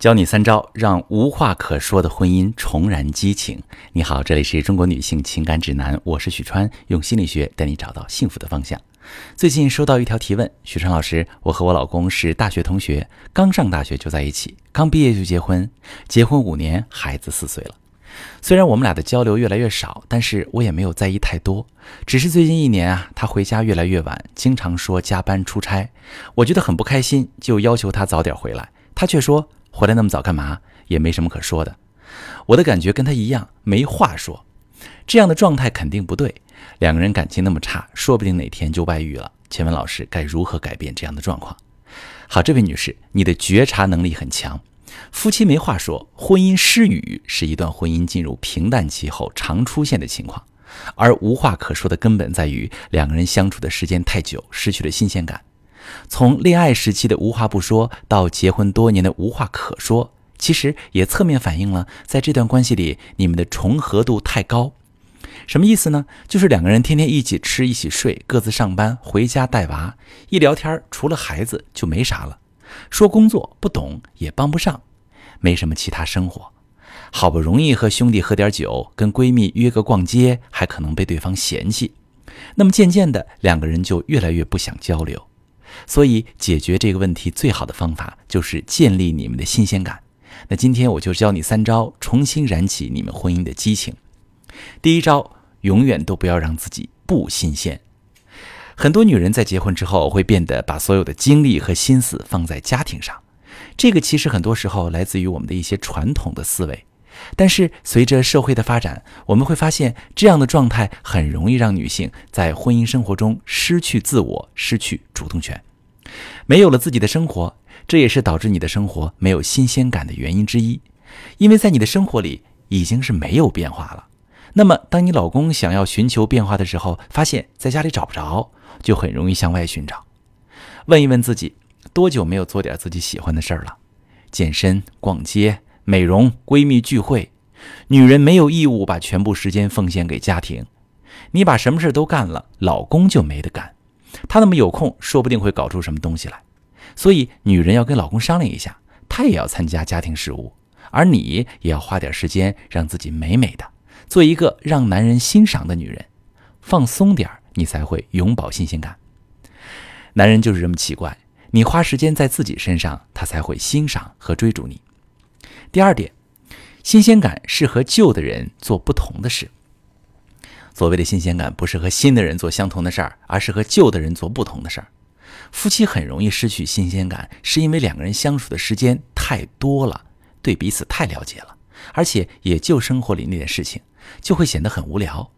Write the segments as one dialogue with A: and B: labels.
A: 教你三招，让无话可说的婚姻重燃激情。你好，这里是中国女性情感指南，我是许川，用心理学带你找到幸福的方向。最近收到一条提问，许川老师，我和我老公是大学同学，刚上大学就在一起，刚毕业就结婚，结婚五年，孩子四岁了。虽然我们俩的交流越来越少，但是我也没有在意太多，只是最近一年啊，他回家越来越晚，经常说加班出差，我觉得很不开心，就要求他早点回来，他却说。回来那么早干嘛？也没什么可说的。我的感觉跟他一样，没话说。这样的状态肯定不对。两个人感情那么差，说不定哪天就外遇了。请问老师该如何改变这样的状况？好，这位女士，你的觉察能力很强。夫妻没话说，婚姻失语是一段婚姻进入平淡期后常出现的情况。而无话可说的根本在于两个人相处的时间太久，失去了新鲜感。从恋爱时期的无话不说到结婚多年的无话可说，其实也侧面反映了在这段关系里你们的重合度太高。什么意思呢？就是两个人天天一起吃、一起睡，各自上班，回家带娃，一聊天除了孩子就没啥了。说工作不懂也帮不上，没什么其他生活。好不容易和兄弟喝点酒，跟闺蜜约个逛街，还可能被对方嫌弃。那么渐渐的，两个人就越来越不想交流。所以，解决这个问题最好的方法就是建立你们的新鲜感。那今天我就教你三招，重新燃起你们婚姻的激情。第一招，永远都不要让自己不新鲜。很多女人在结婚之后会变得把所有的精力和心思放在家庭上，这个其实很多时候来自于我们的一些传统的思维。但是随着社会的发展，我们会发现这样的状态很容易让女性在婚姻生活中失去自我、失去主动权，没有了自己的生活，这也是导致你的生活没有新鲜感的原因之一。因为在你的生活里已经是没有变化了。那么，当你老公想要寻求变化的时候，发现在家里找不着，就很容易向外寻找。问一问自己，多久没有做点自己喜欢的事儿了？健身、逛街。美容、闺蜜聚会，女人没有义务把全部时间奉献给家庭。你把什么事都干了，老公就没得干。他那么有空，说不定会搞出什么东西来。所以，女人要跟老公商量一下，他也要参加家庭事务，而你也要花点时间让自己美美的，做一个让男人欣赏的女人。放松点你才会永葆新鲜感。男人就是这么奇怪，你花时间在自己身上，他才会欣赏和追逐你。第二点，新鲜感是和旧的人做不同的事。所谓的新鲜感，不是和新的人做相同的事儿，而是和旧的人做不同的事儿。夫妻很容易失去新鲜感，是因为两个人相处的时间太多了，对彼此太了解了，而且也就生活里那点事情，就会显得很无聊。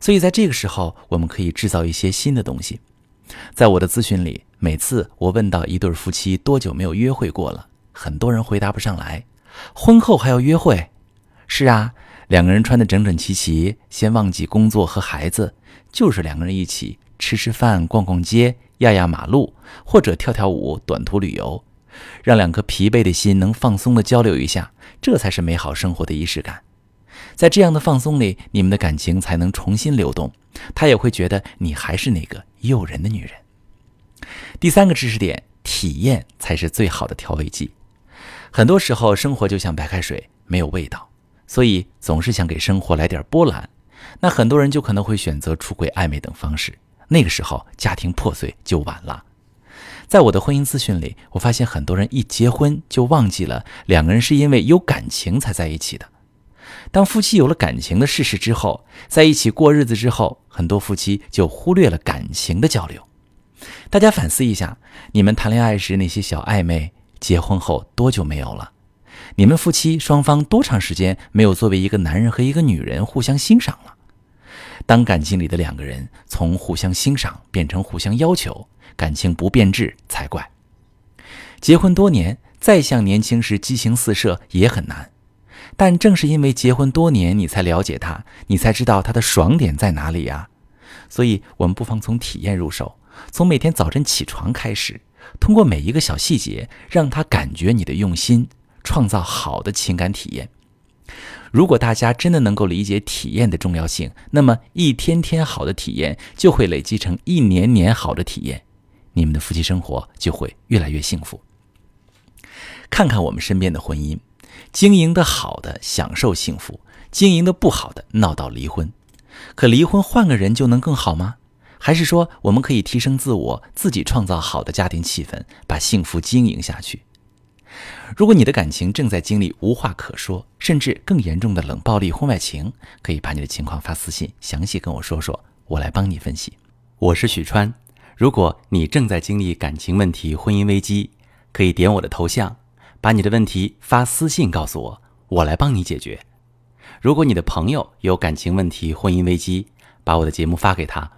A: 所以在这个时候，我们可以制造一些新的东西。在我的咨询里，每次我问到一对夫妻多久没有约会过了，很多人回答不上来。婚后还要约会？是啊，两个人穿得整整齐齐，先忘记工作和孩子，就是两个人一起吃吃饭、逛逛街、压压马路，或者跳跳舞、短途旅游，让两颗疲惫的心能放松的交流一下，这才是美好生活的仪式感。在这样的放松里，你们的感情才能重新流动，他也会觉得你还是那个诱人的女人。第三个知识点，体验才是最好的调味剂。很多时候，生活就像白开水，没有味道，所以总是想给生活来点波澜。那很多人就可能会选择出轨、暧昧等方式，那个时候家庭破碎就晚了。在我的婚姻咨询里，我发现很多人一结婚就忘记了两个人是因为有感情才在一起的。当夫妻有了感情的事实之后，在一起过日子之后，很多夫妻就忽略了感情的交流。大家反思一下，你们谈恋爱时那些小暧昧。结婚后多久没有了？你们夫妻双方多长时间没有作为一个男人和一个女人互相欣赏了？当感情里的两个人从互相欣赏变成互相要求，感情不变质才怪。结婚多年，再像年轻时激情四射也很难。但正是因为结婚多年，你才了解他，你才知道他的爽点在哪里呀。所以，我们不妨从体验入手，从每天早晨起床开始。通过每一个小细节，让他感觉你的用心，创造好的情感体验。如果大家真的能够理解体验的重要性，那么一天天好的体验就会累积成一年年好的体验，你们的夫妻生活就会越来越幸福。看看我们身边的婚姻，经营的好的享受幸福，经营的不好的闹到离婚。可离婚换个人就能更好吗？还是说我们可以提升自我，自己创造好的家庭气氛，把幸福经营下去？如果你的感情正在经历无话可说，甚至更严重的冷暴力、婚外情，可以把你的情况发私信，详细跟我说说，我来帮你分析。我是许川，如果你正在经历感情问题、婚姻危机，可以点我的头像，把你的问题发私信告诉我，我来帮你解决。如果你的朋友有感情问题、婚姻危机，把我的节目发给他，